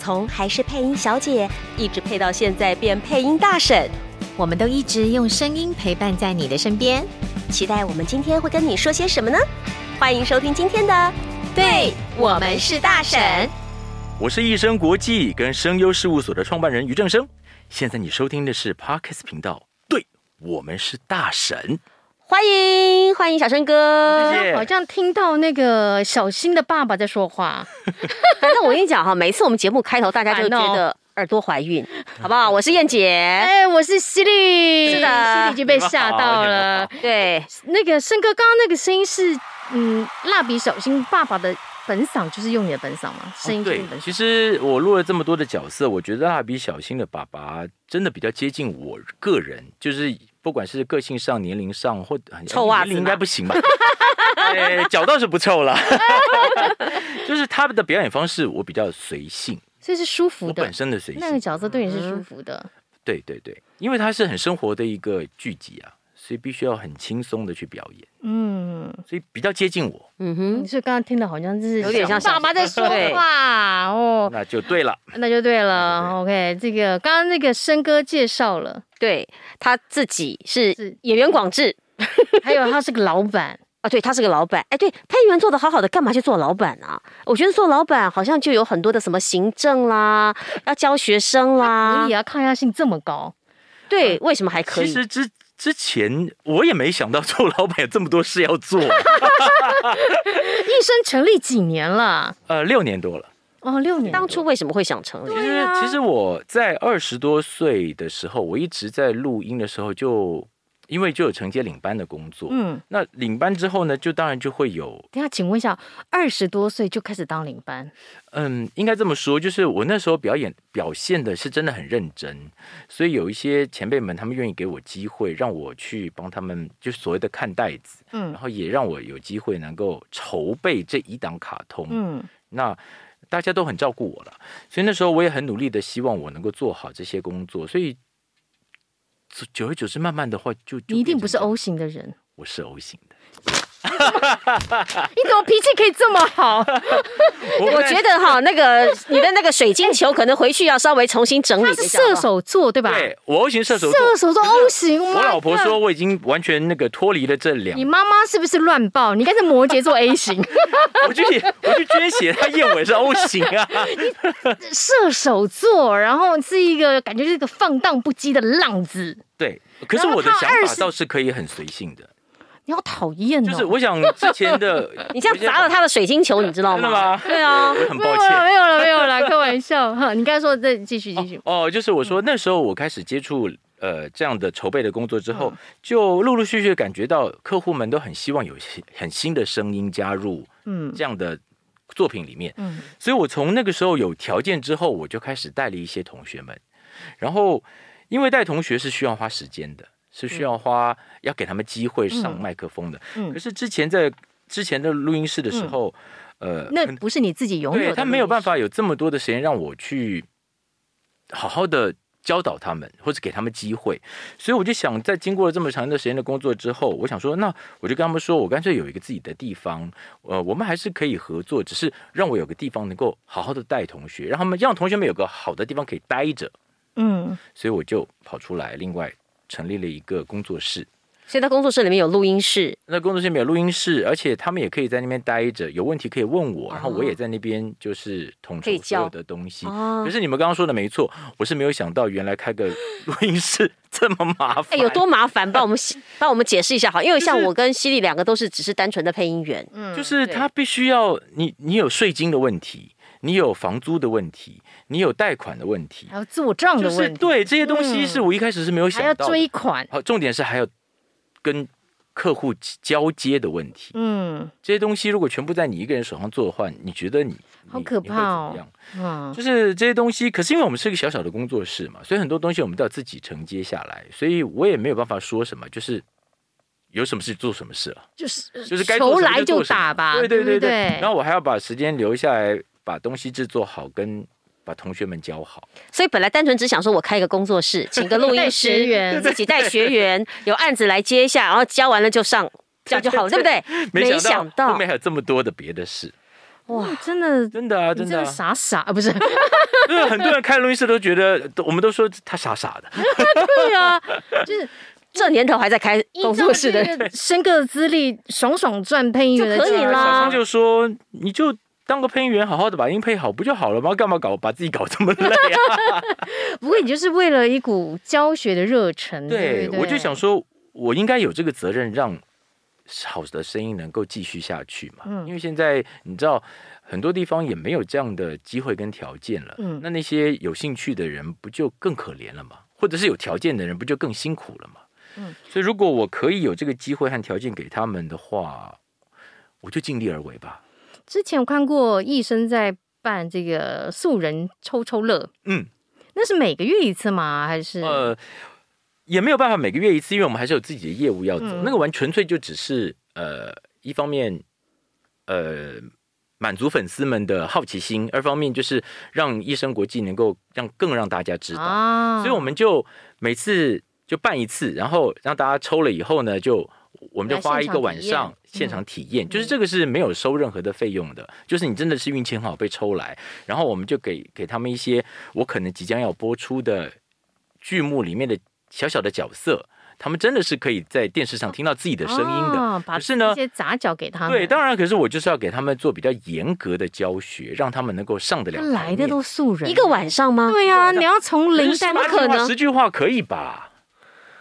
从还是配音小姐，一直配到现在变配音大婶，我们都一直用声音陪伴在你的身边。期待我们今天会跟你说些什么呢？欢迎收听今天的《对我们是大婶》。我是易声国际跟声优事务所的创办人于正生。现在你收听的是 Podcast 频道，对我们是大婶。欢迎欢迎小生哥，谢谢。好像听到那个小新的爸爸在说话。反正我跟你讲哈，每次我们节目开头，大家就觉得耳朵怀孕，好不好？我是燕姐，哎，我是犀利，是的，犀利已经被吓到了。对，那个生哥刚刚那个声音是，嗯，蜡笔小新爸爸的本嗓，就是用你的本嗓吗？声音对。其实我录了这么多的角色，我觉得蜡笔小新的爸爸真的比较接近我个人，就是。不管是个性上、年龄上，或臭袜子应该不行吧？哎，脚倒是不臭了。就是他们的表演方式，我比较随性，所以是舒服的。本身的随性，那个角色对你是舒服的。嗯、对对对，因为它是很生活的一个剧集啊。所以必须要很轻松的去表演，嗯，所以比较接近我，嗯哼。所以刚刚听的好像是有点像爸爸在说话哦，那就对了，那就对了。OK，这个刚刚那个生哥介绍了，对他自己是演员广志，还有他是个老板啊，对他是个老板。哎，对，配音员做的好好的，干嘛去做老板啊？我觉得做老板好像就有很多的什么行政啦，要教学生啦，可以啊，抗压性这么高，对，为什么还可以？其实之之前我也没想到做老板有这么多事要做。一生成立几年了？呃，六年多了。哦，六年。当初为什么会想成立？其实，其实我在二十多岁的时候，我一直在录音的时候就。因为就有承接领班的工作，嗯，那领班之后呢，就当然就会有。等下，请问一下，二十多岁就开始当领班？嗯，应该这么说，就是我那时候表演表现的是真的很认真，所以有一些前辈们他们愿意给我机会，让我去帮他们，就所谓的看袋子，嗯，然后也让我有机会能够筹备这一档卡通，嗯，那大家都很照顾我了，所以那时候我也很努力的希望我能够做好这些工作，所以。久而久之，慢慢的话就，就你一定不是 O 型的人。我是 O 型的。你怎么脾气可以这么好？我觉得哈，那个你的那个水晶球可能回去要稍微重新整理一下。射手座对吧？对，我 O 型射手座。射手座 O 型，我老婆说我已经完全那个脱离了这两。你妈妈是不是乱报？你应该是摩羯座 A 型。我去，我去捐血，他验我是 O 型啊。射手座，然后是一个感觉是一个放荡不羁的浪子。对，可是我的想法倒是可以很随性的。你好讨厌哦！就是我想之前的，你这样砸了他的水晶球，你知道吗？真的吗？对啊，很抱歉，没有了，没有了，开玩笑哈。你刚才说再继续继续哦，就是我说那时候我开始接触呃这样的筹备的工作之后，就陆陆续续感觉到客户们都很希望有很新的声音加入嗯这样的作品里面嗯，所以我从那个时候有条件之后，我就开始带了一些同学们，然后因为带同学是需要花时间的。是需要花，要给他们机会上麦克风的。嗯，可是之前在之前的录音室的时候，呃，那不是你自己拥有的，他没有办法有这么多的时间让我去好好的教导他们，或者给他们机会。所以我就想，在经过了这么长的时间的工作之后，我想说，那我就跟他们说，我干脆有一个自己的地方，呃，我们还是可以合作，只是让我有个地方能够好好的带同学，让他们让同学们有个好的地方可以待着。嗯，所以我就跑出来，另外。成立了一个工作室，所以他工作室里面有录音室。那工作室里面有录音室，而且他们也可以在那边待着，有问题可以问我，然后我也在那边就是统筹所有的东西。可是你们刚刚说的没错，我是没有想到原来开个录音室 这么麻烦。哎，有多麻烦？帮我们 帮我们解释一下好，因为像我跟犀利两个都是只是单纯的配音员，嗯，就是他必须要你，你有税金的问题。你有房租的问题，你有贷款的问题，还有做账的问题。对，这些东西是我一开始是没有想到的。还要追款。好，重点是还有跟客户交接的问题，嗯，这些东西如果全部在你一个人手上做的话，你觉得你好可怕哦，嗯，就是这些东西，可是因为我们是一个小小的工作室嘛，所以很多东西我们都要自己承接下来，所以我也没有办法说什么，就是有什么事做什么事了，就是就是该球来就打吧，对对对对，然后我还要把时间留下来，把东西制作好跟。把同学们教好，所以本来单纯只想说，我开一个工作室，请个录音师，自己带学员，有案子来接一下，然后教完了就上，这样就好了，对不对？没想到后面还有这么多的别的事，哇，真的，真的啊，真的傻傻啊，不是？因为，很多人开录音室都觉得，我们都说他傻傻的，对啊，就是这年头还在开工作室的，升个资历，爽爽赚配音员就可以啦。就说，你就。当个配音员，好好的把音配好不就好了吗？干嘛搞把自己搞这么累啊？不过你就是为了一股教学的热忱，对，对对，我就想说，我应该有这个责任，让好的声音能够继续下去嘛。嗯，因为现在你知道，很多地方也没有这样的机会跟条件了。嗯，那那些有兴趣的人不就更可怜了吗？或者是有条件的人不就更辛苦了吗？嗯，所以如果我可以有这个机会和条件给他们的话，我就尽力而为吧。之前我看过医生在办这个素人抽抽乐，嗯，那是每个月一次吗？还是呃，也没有办法每个月一次，因为我们还是有自己的业务要走。嗯、那个完纯粹就只是呃，一方面呃满足粉丝们的好奇心，二方面就是让医生国际能够让更让大家知道，啊、所以我们就每次就办一次，然后让大家抽了以后呢，就我们就花一个晚上。现场体验，就是这个是没有收任何的费用的，就是你真的是运气很好被抽来，然后我们就给给他们一些我可能即将要播出的剧目里面的小小的角色，他们真的是可以在电视上听到自己的声音的。可是呢，一些杂角给他们。对，当然，可是我就是要给他们做比较严格的教学，让他们能够上得了。来的都素人，一个晚上吗？对呀，你要从零怎么可能十句话可以吧？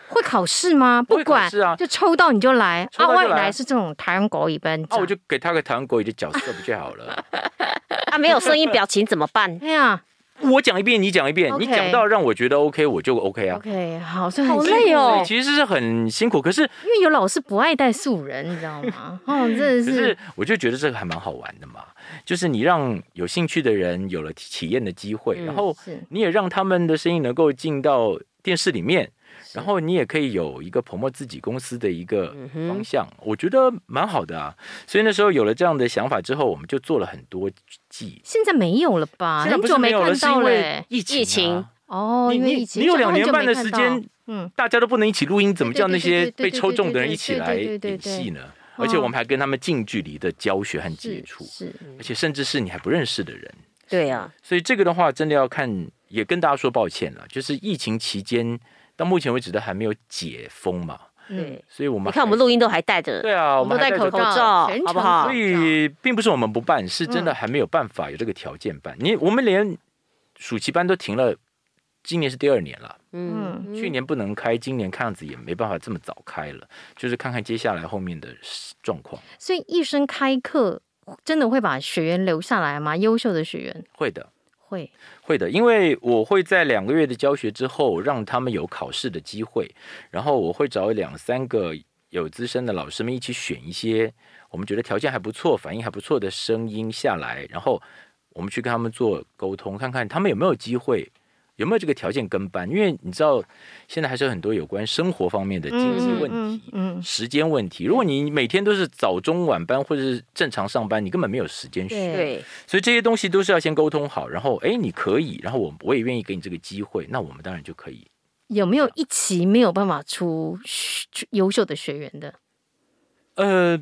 会考试吗？不管，是啊，就抽到你就来。啊，外来是这种台湾国语班，啊，我就给他个台湾国语的角色不就好了？啊，没有声音表情怎么办？哎呀，我讲一遍，你讲一遍，你讲到让我觉得 OK，我就 OK 啊。OK，好，所以好累哦。其实是很辛苦，可是因为有老师不爱带素人，你知道吗？哦，真的是。可是我就觉得这个还蛮好玩的嘛，就是你让有兴趣的人有了体验的机会，然后你也让他们的声音能够进到电视里面。然后你也可以有一个 promote 自己公司的一个方向，嗯、我觉得蛮好的啊。所以那时候有了这样的想法之后，我们就做了很多季。现在没有了吧？现在不是没有了，是因为疫情、啊。疫情哦，因为疫情，你有两年半的时间，嗯，大家都不能一起录音，怎么叫那些被抽中的人一起来演戏呢？而且我们还跟他们近距离的教学和接触，是，是而且甚至是你还不认识的人。对啊，所以这个的话，真的要看，也跟大家说抱歉了，就是疫情期间。到目前为止都还没有解封嘛？对，所以我们你看我们录音都还戴着，对啊，我们都戴口罩，好不好？所以并不是我们不办，是真的还没有办法有这个条件办。你我们连暑期班都停了，今年是第二年了。嗯，去年不能开，今年看样子也没办法这么早开了，就是看看接下来后面的状况。所以一生开课真的会把学员留下来吗？优秀的学员会的。会会的，因为我会在两个月的教学之后，让他们有考试的机会，然后我会找两三个有资深的老师们一起选一些我们觉得条件还不错、反应还不错的声音下来，然后我们去跟他们做沟通，看看他们有没有机会。有没有这个条件跟班？因为你知道，现在还是有很多有关生活方面的经济问题、嗯嗯嗯、时间问题。如果你每天都是早中晚班或者是正常上班，你根本没有时间学。对，所以这些东西都是要先沟通好，然后哎，你可以，然后我我也愿意给你这个机会，那我们当然就可以。有没有一期没有办法出优秀的学员的？呃，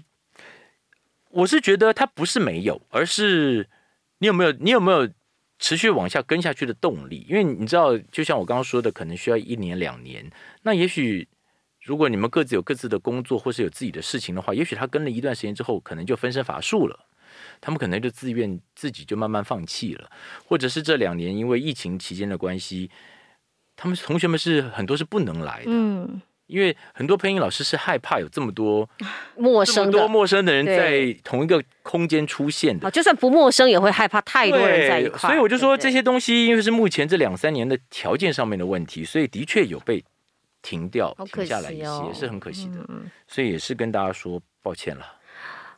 我是觉得他不是没有，而是你有没有，你有没有？持续往下跟下去的动力，因为你知道，就像我刚刚说的，可能需要一年两年。那也许，如果你们各自有各自的工作，或是有自己的事情的话，也许他跟了一段时间之后，可能就分身乏术了。他们可能就自愿自己就慢慢放弃了，或者是这两年因为疫情期间的关系，他们同学们是很多是不能来的。因为很多配音老师是害怕有这么多 陌生多陌生的人在同一个空间出现的，就算不陌生也会害怕太多人在一块。所以我就说这些东西，因为是目前这两三年的条件上面的问题，所以的确有被停掉、哦、停下来一些，是很可惜的。嗯、所以也是跟大家说抱歉了。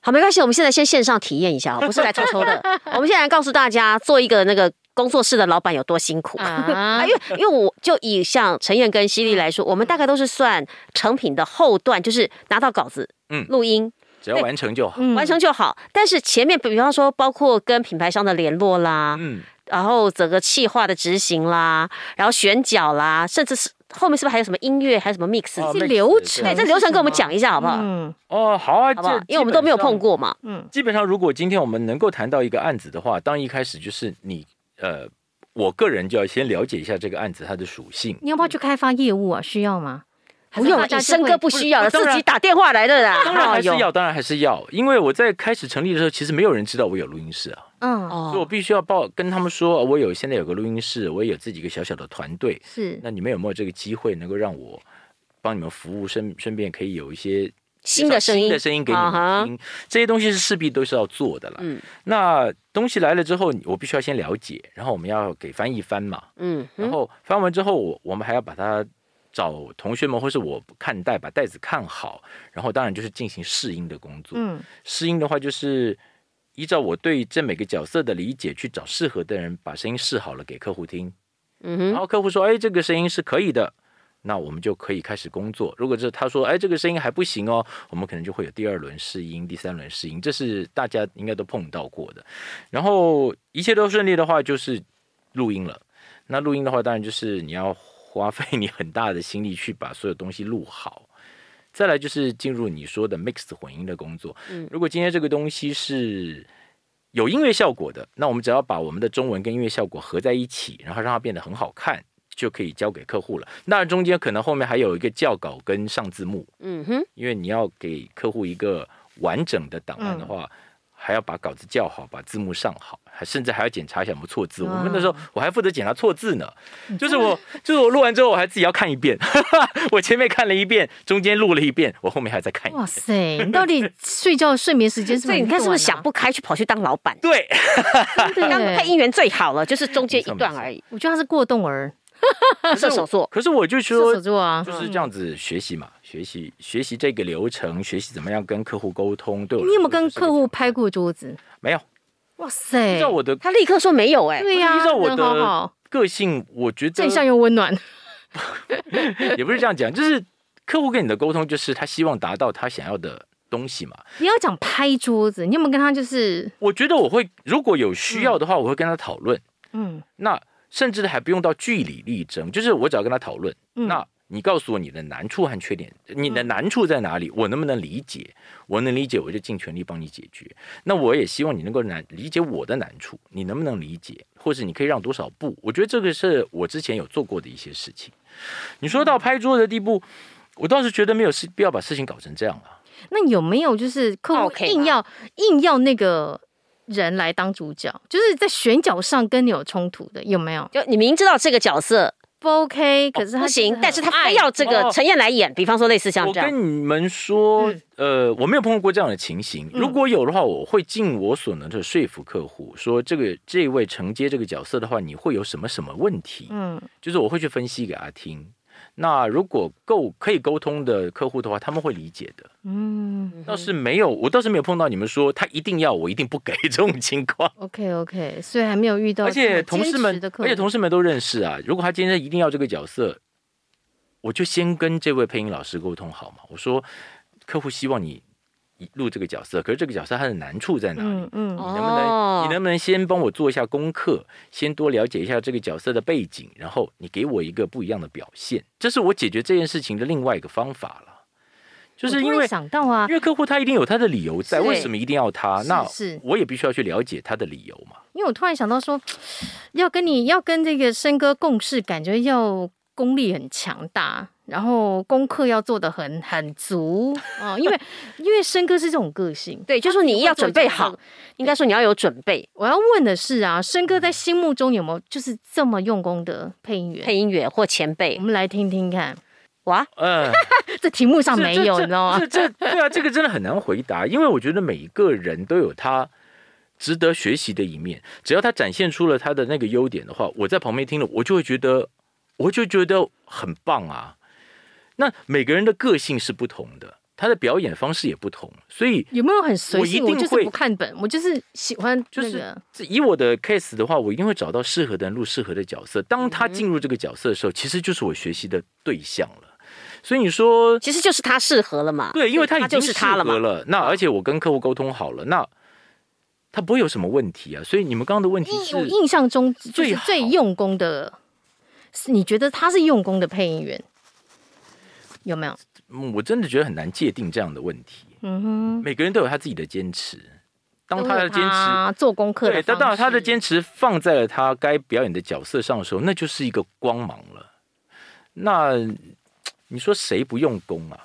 好，没关系，我们现在先线上体验一下，不是来抽抽的。我们现在来告诉大家，做一个那个工作室的老板有多辛苦 啊！因为因为我就以像陈燕跟犀利来说，我们大概都是算成品的后段，就是拿到稿子，嗯，录音，只要完成就好，完成就好。但是前面，比方说，包括跟品牌商的联络啦，嗯，然后整个企划的执行啦，然后选角啦，甚至是。后面是不是还有什么音乐，还有什么 mix？哦、是流程，对，这流程跟我们讲一下好不好？嗯，哦，好啊，好不好？因为我们都没有碰过嘛。嗯，基本上如果今天我们能够谈到一个案子的话，当一开始就是你，呃，我个人就要先了解一下这个案子它的属性。你要不要去开发业务啊？需要吗？不用，生哥不需要了，自己打电话来的啦。当然还是要，当然还是要，因为我在开始成立的时候，其实没有人知道我有录音室啊。嗯，所以我必须要报跟他们说，我有现在有个录音室，我也有自己一个小小的团队。是，那你们有没有这个机会能够让我帮你们服务，顺顺便可以有一些新的声音、新的声音给你们听？这些东西是势必都是要做的了。嗯，那东西来了之后，我必须要先了解，然后我们要给翻译翻嘛。嗯，然后翻完之后，我我们还要把它。找同学们，或是我看带，把袋子看好，然后当然就是进行试音的工作。嗯，试音的话就是依照我对这每个角色的理解，去找适合的人，把声音试好了给客户听。嗯，然后客户说：“哎，这个声音是可以的。”那我们就可以开始工作。如果是他说：“哎，这个声音还不行哦。”我们可能就会有第二轮试音、第三轮试音，这是大家应该都碰到过的。然后一切都顺利的话，就是录音了。那录音的话，当然就是你要。花费你很大的心力去把所有东西录好，再来就是进入你说的 mix 混音的工作。嗯，如果今天这个东西是有音乐效果的，那我们只要把我们的中文跟音乐效果合在一起，然后让它变得很好看，就可以交给客户了。那中间可能后面还有一个校稿跟上字幕。嗯哼，因为你要给客户一个完整的档案的话。嗯还要把稿子校好，把字幕上好，还甚至还要检查一下有没有错字。我们那时候我还负责检查错字呢，就是我就是我录完之后我还自己要看一遍，我前面看了一遍，中间录了一遍，我后面还在看一遍。哇塞，你到底睡觉睡眠时间是不是？你看是不是想不开去跑去当老板？对，当配音员最好了，就是中间一段而已。我觉得他是过动儿。射手座，可是我就说，射手座啊，就是这样子学习嘛，学习学习这个流程，学习怎么样跟客户沟通。对，你有没有跟客户拍过桌子？没有。哇塞！依照我的，他立刻说没有哎。对呀，依照我的个性，我觉得正向又温暖。也不是这样讲，就是客户跟你的沟通，就是他希望达到他想要的东西嘛。你要讲拍桌子，你有没有跟他就是？我觉得我会，如果有需要的话，我会跟他讨论。嗯，那。甚至还不用到据理力争，就是我只要跟他讨论。嗯、那你告诉我你的难处和缺点，你的难处在哪里？我能不能理解？我能理解，我就尽全力帮你解决。那我也希望你能够难理解我的难处，你能不能理解？或是你可以让多少步？我觉得这个是我之前有做过的一些事情。你说到拍桌的地步，我倒是觉得没有事必要把事情搞成这样啊。那有没有就是客户硬要硬要那个？人来当主角，就是在选角上跟你有冲突的，有没有？就你明知道这个角色不 OK，可是他、哦、不行，但是他非要这个陈燕来演。哦、比方说类似像这样，我跟你们说，嗯、呃，我没有碰到过这样的情形。如果有的话，我会尽我所能的说服客户，说这个这位承接这个角色的话，你会有什么什么问题？嗯，就是我会去分析给他听。那如果够可以沟通的客户的话，他们会理解的。嗯，倒是没有，我倒是没有碰到你们说他一定要，我一定不给这种情况。OK OK，所以还没有遇到。而且同事们，而且同事们都认识啊。如果他今天一定要这个角色，我就先跟这位配音老师沟通好嘛。我说，客户希望你。录这个角色，可是这个角色它的难处在哪里？嗯，嗯，你能不能、哦、你能不能先帮我做一下功课，先多了解一下这个角色的背景，然后你给我一个不一样的表现，这是我解决这件事情的另外一个方法了。就是因为想到啊，因为客户他一定有他的理由在，为什么一定要他？那是我也必须要去了解他的理由嘛。因为我突然想到说，要跟你要跟这个森哥共事，感觉要功力很强大。然后功课要做的很很足啊，因为因为森哥是这种个性，对，就是说你要准备好，应该说你要有准备。我要问的是啊，申哥在心目中有没有就是这么用功的配音员、配音员或前辈？我们来听听看。哇，嗯，这题目上没有，你知道吗？这这对啊，这个真的很难回答，因为我觉得每一个人都有他值得学习的一面，只要他展现出了他的那个优点的话，我在旁边听了，我就会觉得，我就觉得很棒啊。那每个人的个性是不同的。他的表演方式也不同，所以有没有很随性？我一定会不看本，我就是喜欢就是以我的 case 的话，我一定会找到适合的人录适合的角色。当他进入这个角色的时候，其实就是我学习的对象了。所以你说，其实就是他适合了嘛？对，因为他已经就是他了嘛。那而且我跟客户沟通好了，那他不会有什么问题啊。所以你们刚刚的问题是，我印象中最最用功的，你觉得他是用功的配音员有没有？我真的觉得很难界定这样的问题。嗯哼，每个人都有他自己的坚持。当他的坚持做功课，对，当当他的坚持放在了他该表演的角色上的时候，那就是一个光芒了。那你说谁不用功啊？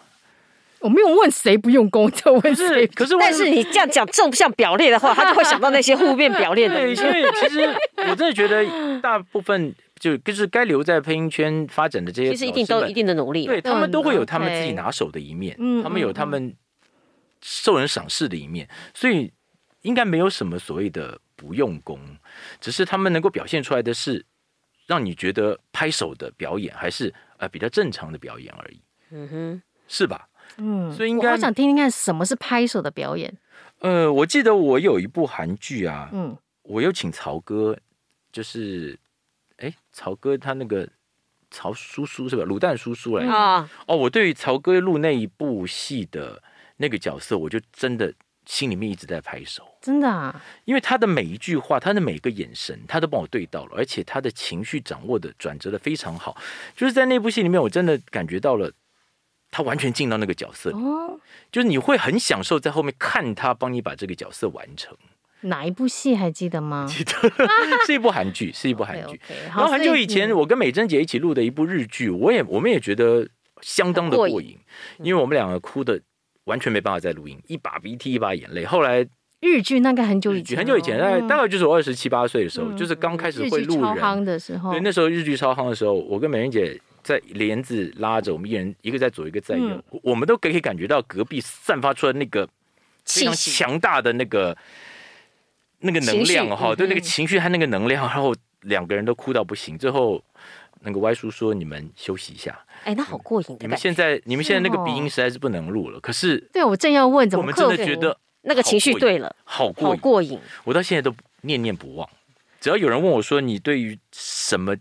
我没有问谁不用功，就问谁。可是，但是你这样讲正向表列的话，他就会想到那些负面表列的。对，因为其实我真的觉得大部分。就就是该留在配音圈发展的这些，其实一定都有一定的努力，对他们都会有他们自己拿手的一面，嗯，他们有他们受人赏识的一面，所以应该没有什么所谓的不用功，只是他们能够表现出来的是让你觉得拍手的表演，还是呃比较正常的表演而已，嗯哼，是吧？嗯，所以应该我想听听看什么是拍手的表演。呃，我记得我有一部韩剧啊，嗯，我有请曹哥，就是。哎，曹哥他那个曹叔叔是吧？卤蛋叔叔来啊！哦，我对于曹哥录那一部戏的那个角色，我就真的心里面一直在拍手，真的啊！因为他的每一句话，他的每个眼神，他都帮我对到了，而且他的情绪掌握的转折的非常好，就是在那部戏里面，我真的感觉到了他完全进到那个角色里，哦，就是你会很享受在后面看他帮你把这个角色完成。哪一部戏还记得吗？记得，是一部韩剧，是一部韩剧。Okay, okay, 然后很久以前，我跟美珍姐一起录的一部日剧，我也我们也觉得相当的过瘾，因为我们两个哭的完全没办法再录音，一把鼻涕一把眼泪。后来日剧那个很久以前，很久以前，大概大概就是我二十七八岁的时候，就是刚开始会录人的时候。对，那时候日剧超夯的时候，我跟美珍姐在帘子拉着，我们一人一个在左，一个在右，我们都可以感觉到隔壁散发出来那个非常强大的那个。那个能量哈，绪对那个情绪和那个能量，嗯、然后两个人都哭到不行。最后那个歪叔说：“你们休息一下。”哎，那好过瘾！你们现在你们现在那个鼻音实在是不能录了。可是，对我正要问，怎么我们真的觉得那个情绪对了，好过瘾，好过瘾。我到现在都念念不忘。只要有人问我说：“你对于什么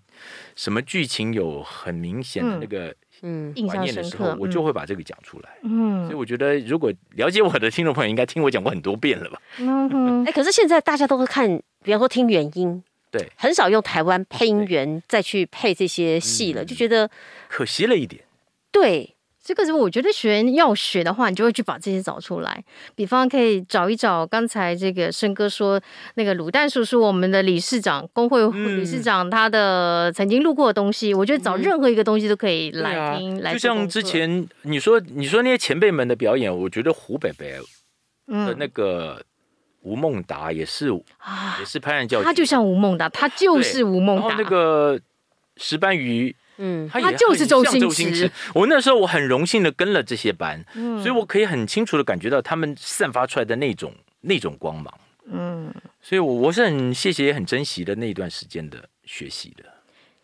什么剧情有很明显的那个？”嗯印，怀念的时候，我就会把这个讲出来。嗯，所以我觉得，如果了解我的听众朋友，应该听我讲过很多遍了吧？嗯哼。哎，可是现在大家都会看，比方说听原音，对，很少用台湾配音员再去配这些戏了，就觉得可惜了一点。对。这个是我觉得学要学的话，你就会去把这些找出来。比方可以找一找刚才这个申哥说那个卤蛋叔叔，我们的理事长工会理事长，他的曾经录过的东西，嗯、我觉得找任何一个东西都可以来听。啊、来，就像之前你说你说那些前辈们的表演，我觉得胡北北的那个吴孟达也是，啊、也是拍案叫绝，他就像吴孟达，他就是吴孟达。然后那个石斑鱼。嗯，他就是周星驰。我那时候我很荣幸的跟了这些班，嗯，所以我可以很清楚的感觉到他们散发出来的那种那种光芒。嗯，所以我我是很谢谢也很珍惜的那一段时间的学习的。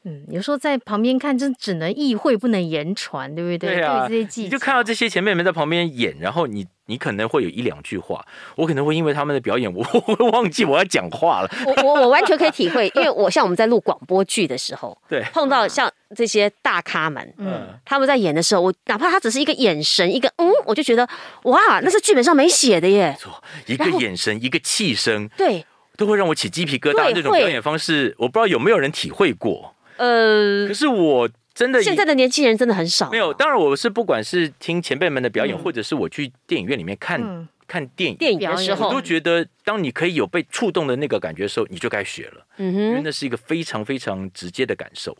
嗯，有时候在旁边看，就只能意会不能言传，对不对？对啊，对这些你就看到这些前辈们在旁边演，然后你。你可能会有一两句话，我可能会因为他们的表演，我 会忘记我要讲话了。我我我完全可以体会，因为我像我们在录广播剧的时候，对，碰到像这些大咖们，嗯，他们在演的时候，我哪怕他只是一个眼神，一个嗯，我就觉得哇，那是剧本上没写的耶。错，一个眼神，一个气声，对，都会让我起鸡皮疙瘩。这种表演方式，我不知道有没有人体会过。呃，可是我。真的，现在的年轻人真的很少。没有，当然我是不管是听前辈们的表演，或者是我去电影院里面看看电影电影的时候，我都觉得，当你可以有被触动的那个感觉的时候，你就该学了。嗯哼，因为那是一个非常非常直接的感受。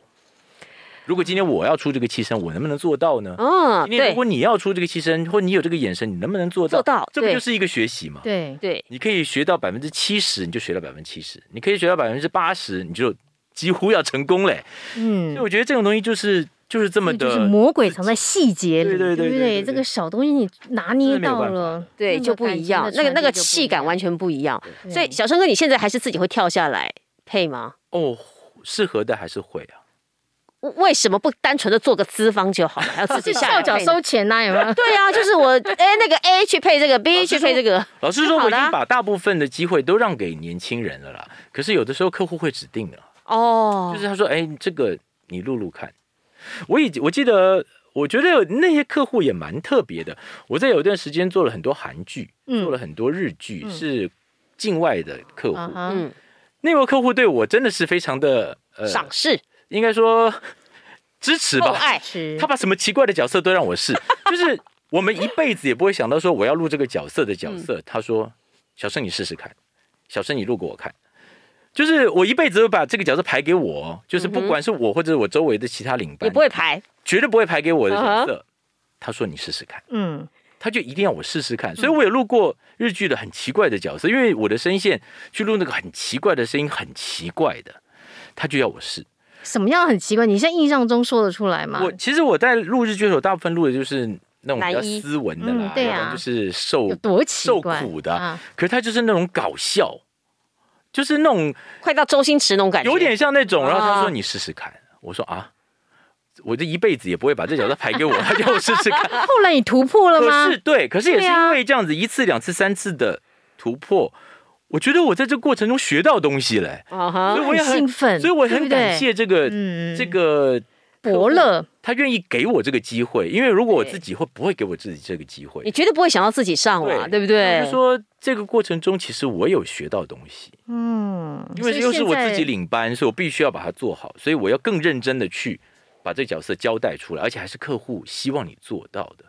如果今天我要出这个气声，我能不能做到呢？嗯，今天如果你要出这个气声，或你有这个眼神，你能不能做到？做到，这不就是一个学习吗？对对，你可以学到百分之七十，你就学到百分之七十；你可以学到百分之八十，你就几乎要成功嘞。嗯，所以我觉得这种东西就是。就是这么的，就是魔鬼藏在细节里，对对对，对不对？这个小东西你拿捏到了，对，就不一样，那个那个气感完全不一样。所以小生哥，你现在还是自己会跳下来配吗？哦，适合的还是会啊。为什么不单纯的做个资方就好了，还要自己下脚 收钱呐？有没有？对啊，就是我哎，那个 A 去配这个，B 去配这个。老师说，我已经把大部分的机会都让给年轻人了啦。可是有的时候客户会指定的哦，就是他说，哎，这个你录录看。我已我记得，我觉得那些客户也蛮特别的。我在有一段时间做了很多韩剧，做了很多日剧，是境外的客户。嗯，那位客户对我真的是非常的呃赏识。应该说支持吧，爱他把什么奇怪的角色都让我试，就是我们一辈子也不会想到说我要录这个角色的角色。嗯、他说：“小生你试试看，小生你录给我看。”就是我一辈子会把这个角色排给我，就是不管是我或者是我周围的其他领班也不会排，绝对不会排给我的角色。他说：“你试试看。”嗯，他就一定要我试试看。所以我也录过日剧的很奇怪的角色，因为我的声线去录那个很奇怪的声音，很奇怪的，他就要我试。什么样很奇怪？你现在印象中说得出来吗？我其实我在录日剧的时候，大部分录的就是那种比较斯文的啦，嗯、对啊，就是受多受苦的。啊、可是他就是那种搞笑，就是那种快到周星驰那种感觉，有点像那种。然后他说：“你试试看。”我说：“啊，我这一辈子也不会把这角色排给我，他叫我试试看。”后来你突破了吗？可是对，可是也是因为这样子一次、两次、三次的突破。我觉得我在这过程中学到东西了，所以我也很兴奋，所以我很感谢这个这个伯乐，他愿意给我这个机会，因为如果我自己会不会给我自己这个机会？你绝对不会想到自己上嘛，对不对？就是说这个过程中，其实我有学到东西，嗯，因为又是我自己领班，所以我必须要把它做好，所以我要更认真的去把这个角色交代出来，而且还是客户希望你做到的。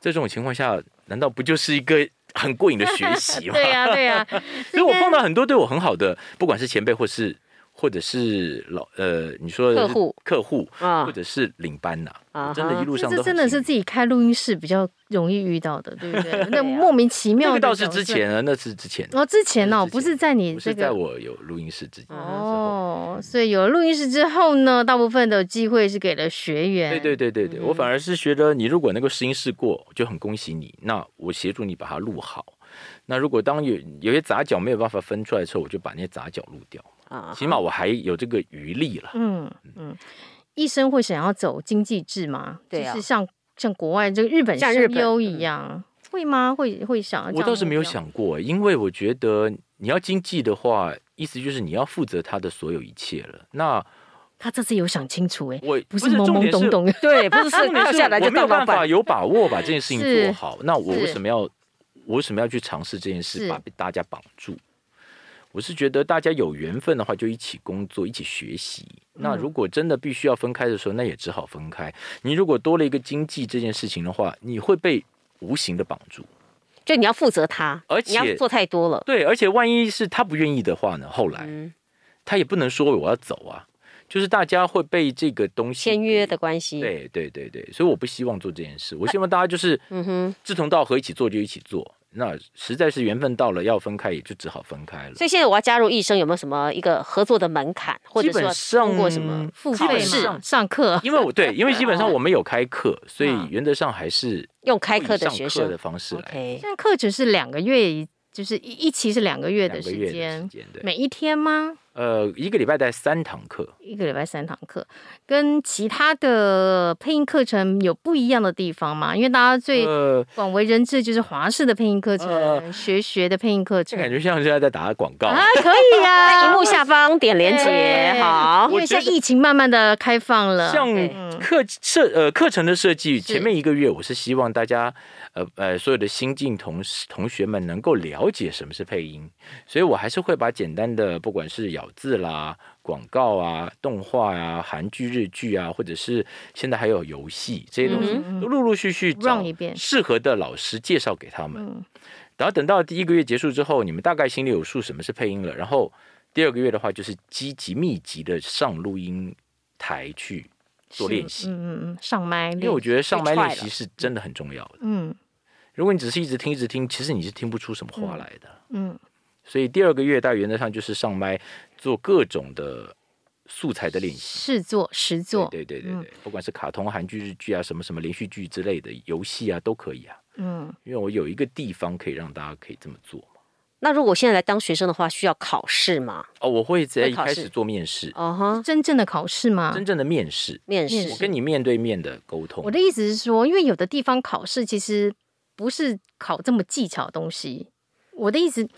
在这种情况下，难道不就是一个？很过瘾的学习嘛，对呀、啊，对呀、啊。所以我碰到很多对我很好的，不管是前辈或是或者是老呃，你说的客户客户啊，或者是领班呐、啊，真的，一路上都真的是自己开录音室比较容易遇到的，对不对？那莫名其妙的。那个倒是之前啊，那是之前哦，之前哦，不是在你这个，在我有录音室之前哦，所以有了录音室之后呢，大部分的机会是给了学员。对对对对对，我反而是觉得你如果能够试音试过，就很恭喜你。那我协助你把它录好。那如果当有有些杂角没有办法分出来的时候，我就把那些杂角录掉啊，起码我还有这个余力了。嗯嗯，医生会想要走经济制吗？对啊，就是像像国外这个日本像日优一样，会吗？会会想？我倒是没有想过，因为我觉得你要经济的话，意思就是你要负责他的所有一切了。那他这次有想清楚哎，我不是懵懵懂懂，对，不是掉下来就没有办法有把握把这件事情做好。那我为什么要？我为什么要去尝试这件事，把大家绑住？我是觉得大家有缘分的话，就一起工作，一起学习。那如果真的必须要分开的时候，那也只好分开。你如果多了一个经济这件事情的话，你会被无形的绑住，就你要负责他，而且你要做太多了。对，而且万一是他不愿意的话呢？后来他也不能说我要走啊。就是大家会被这个东西签约的关系，对对对对，所以我不希望做这件事。我希望大家就是，嗯哼，志同道合，一起做就一起做。那实在是缘分到了要分开，也就只好分开了。所以现在我要加入医生，有没有什么一个合作的门槛，或者说通过什么付费上上课？因为我对，因为基本上 我们有开课，所以原则上还是用开课的学生的方式来。现在课程是两个月，就是一一期是两个月的时间，每一天吗？呃，一个礼拜带三堂课，一个礼拜三堂课，跟其他的配音课程有不一样的地方吗？因为大家最广为人知就是华视的配音课程，呃、学学的配音课程，感觉像现在在打广告啊，可以啊，荧幕下方点连接，好，因为现在疫情慢慢的开放了，像课设呃课程的设计，前面一个月我是希望大家。呃呃，所有的新进同同学们能够了解什么是配音，所以我还是会把简单的，不管是咬字啦、广告啊、动画啊、韩剧、日剧啊，或者是现在还有游戏这些东西，都陆陆续续找适合的老师介绍给他们。然后等到第一个月结束之后，你们大概心里有数什么是配音了。然后第二个月的话，就是积极密集的上录音台去。做练习，嗯嗯嗯，上麦，因为我觉得上麦练习是真的很重要的。嗯，如果你只是一直听一直听，其实你是听不出什么话来的。嗯，所以第二个月大原则上就是上麦做各种的素材的练习，试做实做，对对对对对，不管是卡通、韩剧、日剧啊，什么什么连续剧之类的游戏啊，都可以啊。嗯，因为我有一个地方可以让大家可以这么做嘛。那如果现在来当学生的话，需要考试吗？哦，我会在一开始做面试。哦哈，真正的考试吗？真正的面试，面试，我跟你面对面的沟通。我的意思是说，因为有的地方考试其实不是考这么技巧的东西。我的意思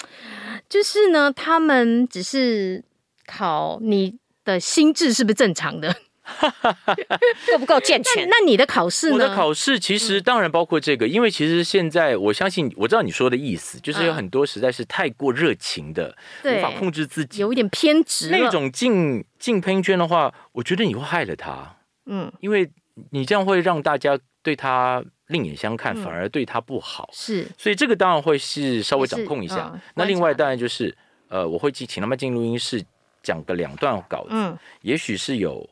就是呢，他们只是考你的心智是不是正常的。够不够健全？那你的考试呢？我的考试其实当然包括这个，因为其实现在我相信我知道你说的意思，就是有很多实在是太过热情的，无法控制自己，有一点偏执。那种进进配音圈的话，我觉得你会害了他。嗯，因为你这样会让大家对他另眼相看，反而对他不好。是，所以这个当然会是稍微掌控一下。那另外当然就是呃，我会请请他们进录音室讲个两段稿子，也许是有。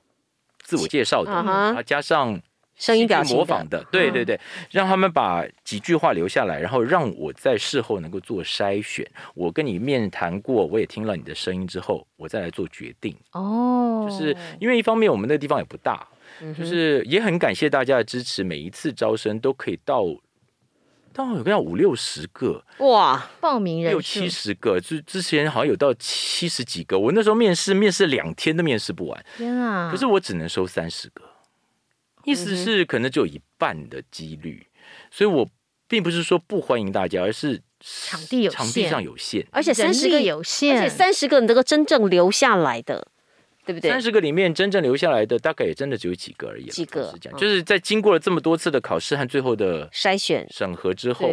自我介绍的啊，加上声音表情模仿的，对对对，让他们把几句话留下来，然后让我在事后能够做筛选。我跟你面谈过，我也听了你的声音之后，我再来做决定。哦，就是因为一方面我们那个地方也不大，就是也很感谢大家的支持，每一次招生都可以到。当然有个要五六十个哇，报名人六七十个，就之前好像有到七十几个。我那时候面试，面试两天都面试不完。天啊！可是我只能收三十个，意思是可能只有一半的几率。所以我并不是说不欢迎大家，而是场地有场地上有限，而且三十个有限，而且三十个你能够真正留下来的。对不对？三十个里面真正留下来的，大概也真的只有几个而已。几个，就是在经过了这么多次的考试和最后的筛选审核之后。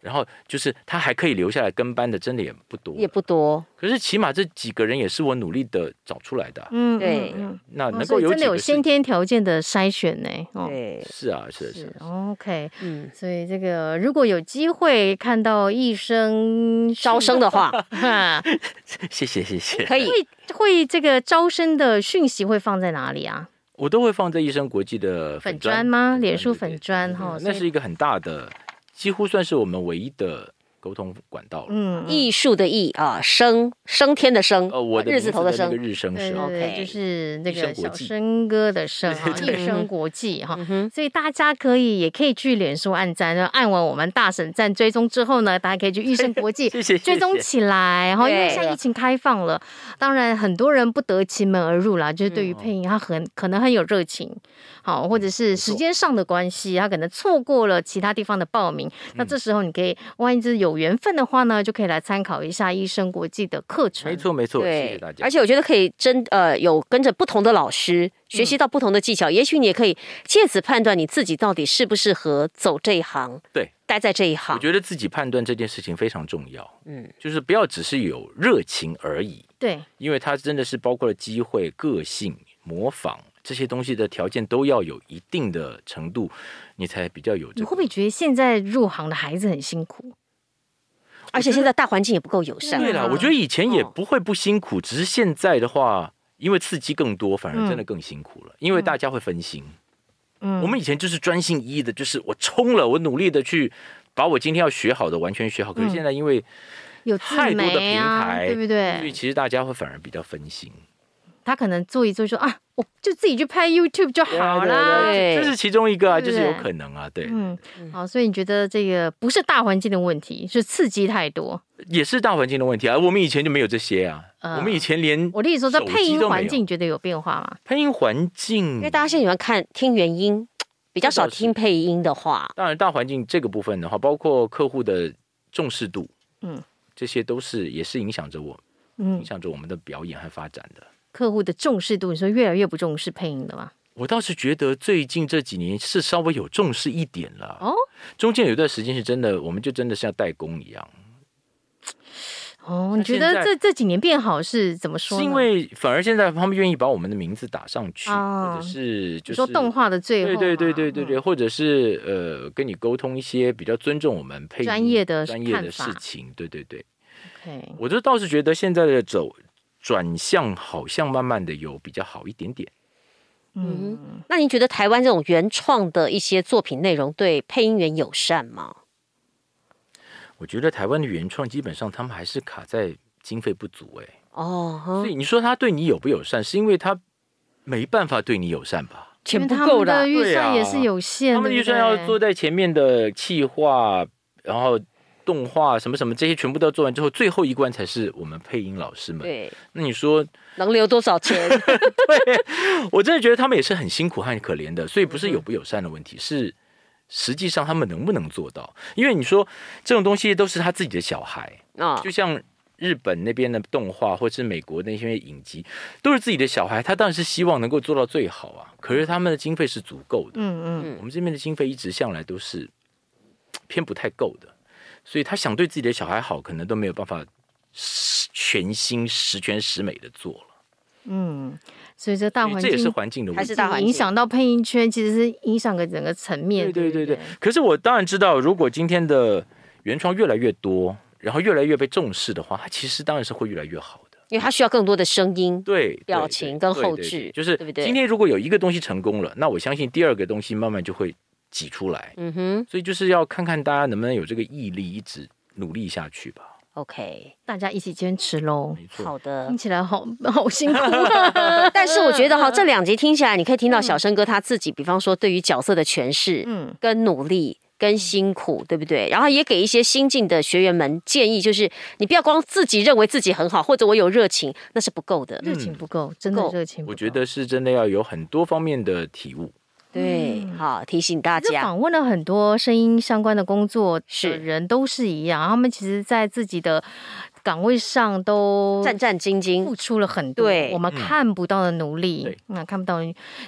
然后就是他还可以留下来跟班的，真的也不多，也不多。可是起码这几个人也是我努力的找出来的。嗯，对。那能够有真的有先天条件的筛选呢？对，是啊，是是。OK，嗯，所以这个如果有机会看到艺生招生的话，谢谢谢谢。可以会会这个招生的讯息会放在哪里啊？我都会放在艺生国际的粉砖吗？脸书粉砖哈，那是一个很大的。几乎算是我们唯一的沟通管道了。嗯，艺术的艺啊，升升天的升，呃，我的日字头的升，日升是 OK，就是那个小生哥的生哈，艺声国际哈。所以大家可以也可以去脸书按赞，然后按完我们大神赞追踪之后呢，大家可以去艺升国际 追踪起来。然后因为现在疫情开放了，当然很多人不得其门而入啦，就是对于配音他很可能很有热情。好，或者是时间上的关系，他可能错过了其他地方的报名。那这时候你可以，万一就是有缘分的话呢，就可以来参考一下医生国际的课程。没错，没错，谢谢大家。而且我觉得可以真呃有跟着不同的老师学习到不同的技巧，也许你也可以借此判断你自己到底适不适合走这一行。对，待在这一行。我觉得自己判断这件事情非常重要。嗯，就是不要只是有热情而已。对，因为它真的是包括了机会、个性、模仿。这些东西的条件都要有一定的程度，你才比较有这个。你会不会觉得现在入行的孩子很辛苦？而且现在大环境也不够友善。对啦，我觉得以前也不会不辛苦，只是现在的话，因为刺激更多，反而真的更辛苦了。因为大家会分心。嗯，我们以前就是专心一意的，就是我冲了，我努力的去把我今天要学好的完全学好。可是现在因为有太多的平台，对不对？所以其实大家会反而比较分心。他可能做一做说啊，我就自己去拍 YouTube 就好了，对，这是其中一个啊，就是有可能啊，对，嗯，好，所以你觉得这个不是大环境的问题，是刺激太多，也是大环境的问题啊。我们以前就没有这些啊，我们以前连我的意思说，在配音环境觉得有变化吗？配音环境，因为大家现在喜欢看听原音，比较少听配音的话。当然，大环境这个部分的话，包括客户的重视度，嗯，这些都是也是影响着我，嗯。影响着我们的表演和发展的。客户的重视度，你说越来越不重视配音的吗？我倒是觉得最近这几年是稍微有重视一点了。哦，中间有一段时间是真的，我们就真的像代工一样。哦，你觉得这这几年变好是怎么说？是因为反而现在他们愿意把我们的名字打上去，哦、或者是就是说动画的最后，对对对对对对，嗯、或者是呃跟你沟通一些比较尊重我们配音专业的专业的事情。对对对。我就倒是觉得现在的走。转向好像慢慢的有比较好一点点。嗯，那您觉得台湾这种原创的一些作品内容对配音员友善吗？我觉得台湾的原创基本上他们还是卡在经费不足哎。哦，所以你说他对你友不友善，是因为他没办法对你友善吧？钱不够的，预算也是有限的。他们预算要坐在前面的企划，然后。动画什么什么这些全部都做完之后，最后一关才是我们配音老师们。对，那你说能留多少钱？对，我真的觉得他们也是很辛苦和可怜的，所以不是友不友善的问题，是实际上他们能不能做到？因为你说这种东西都是他自己的小孩啊，就像日本那边的动画，或是美国那些影集，都是自己的小孩，他当然是希望能够做到最好啊。可是他们的经费是足够的，嗯嗯，我们这边的经费一直向来都是偏不太够的。所以他想对自己的小孩好，可能都没有办法全心十全十美的做了。嗯，所以这大环境这也是环境的问题，还是大影响到配音圈，其实是影响个整个层面。对对对对。可是我当然知道，如果今天的原创越来越多，然后越来越被重视的话，它其实当然是会越来越好的，因为它需要更多的声音、对表情跟后置，就是对不对？今天如果有一个东西成功了，那我相信第二个东西慢慢就会。挤出来，嗯哼，所以就是要看看大家能不能有这个毅力，一直努力下去吧。OK，大家一起坚持喽。没错，好的，听起来好 好辛苦，但是我觉得哈，这两集听起来，你可以听到小生哥他自己，比方说对于角色的诠释，嗯，跟努力跟辛苦，对不对？然后也给一些新进的学员们建议，就是你不要光自己认为自己很好，或者我有热情，那是不够的，热情不够，真的热情不够。我觉得是真的要有很多方面的体悟。对，好提醒大家。访问了很多声音相关的工作的人，都是一样，他们其实，在自己的岗位上都战战兢兢，付出了很多，我们看不到的努力，那看不到。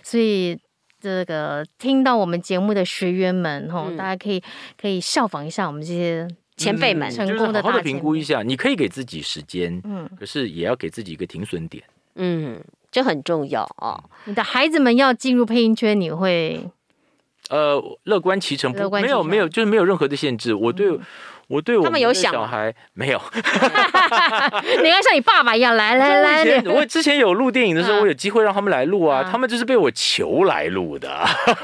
所以，这个听到我们节目的学员们，哈，大家可以可以效仿一下我们这些前辈们，成功的好好的评估一下。你可以给自己时间，嗯，可是也要给自己一个停损点，嗯。这很重要哦！你的孩子们要进入配音圈，你会呃乐观其成，不没有没有，就是没有任何的限制。我对我对我的小孩没有，你要像你爸爸一样来来来。我之前有录电影的时候，我有机会让他们来录啊，他们就是被我求来录的，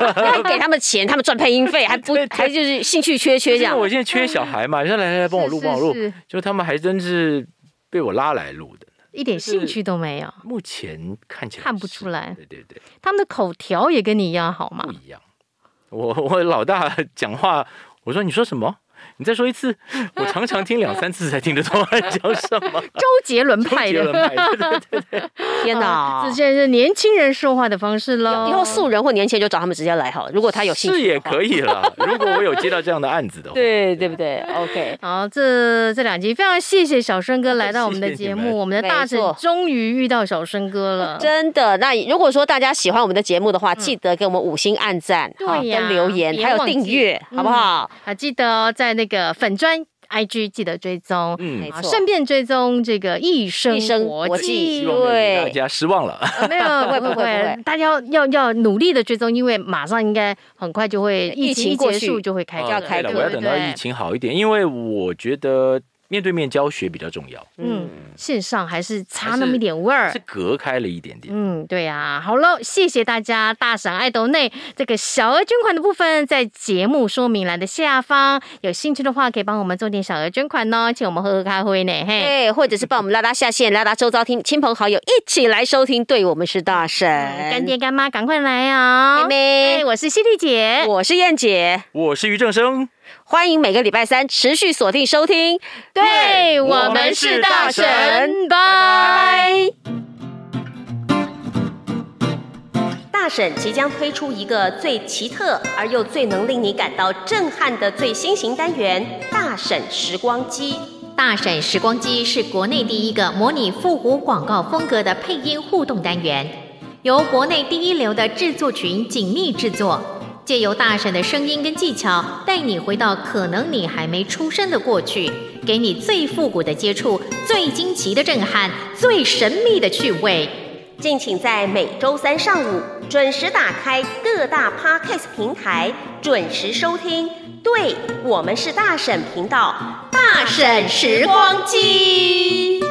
给他们钱，他们赚配音费，还不 还就是兴趣缺缺这样。我现在缺小孩嘛，人家来来来帮我录帮我录，就他们还真是被我拉来录的。一点兴趣都没有，目前看起来看不出来。对对对，他们的口条也跟你一样好吗？不一样。我 我老大讲话，我说你说什么？你再说一次，我常常听两三次才听得懂 他讲什么。周杰伦派的，对对对，天哪！这现在是年轻人说话的方式喽。以后素人或年轻人就找他们直接来好了。如果他有兴趣，是也可以了。如果我有接到这样的案子的话，对对不对？OK。好，这这两集非常谢谢小生哥来到我们的节目，我们的大婶终于遇到小生哥了，真的。那如果说大家喜欢我们的节目的话，记得给我们五星按赞，好，跟留言，还有订阅，好不好？还，记得哦，在那个粉砖。IG 记得追踪，嗯，没错，顺便追踪这个一生国际，对，大家失望了，没有，不会不会，大家要要要努力的追踪，因为马上应该很快就会疫情结束就会开，要开，我要等到疫情好一点，因为我觉得。面对面教学比较重要，嗯，线上还是差那么一点味儿，是隔开了一点点，嗯，对啊，好了，谢谢大家，大神爱豆内这个小额捐款的部分在节目说明栏的下方，有兴趣的话可以帮我们做点小额捐款哦，请我们喝喝咖啡呢，嘿，或者是帮我们拉拉下线，拉拉周遭听亲朋好友一起来收听，对我们是大神，干爹干妈赶快来啊，妹妹，我是犀利姐，我是燕姐，我是于正生。欢迎每个礼拜三持续锁定收听，对，我们是大神，拜拜。大婶即将推出一个最奇特而又最能令你感到震撼的最新型单元——大婶时光机。大婶时光机是国内第一个模拟复古广告风格的配音互动单元，由国内第一流的制作群紧密制作。借由大婶的声音跟技巧，带你回到可能你还没出生的过去，给你最复古的接触、最惊奇的震撼、最神秘的趣味。敬请在每周三上午准时打开各大 Podcast 平台，准时收听。对，我们是大婶频道，大婶时光机。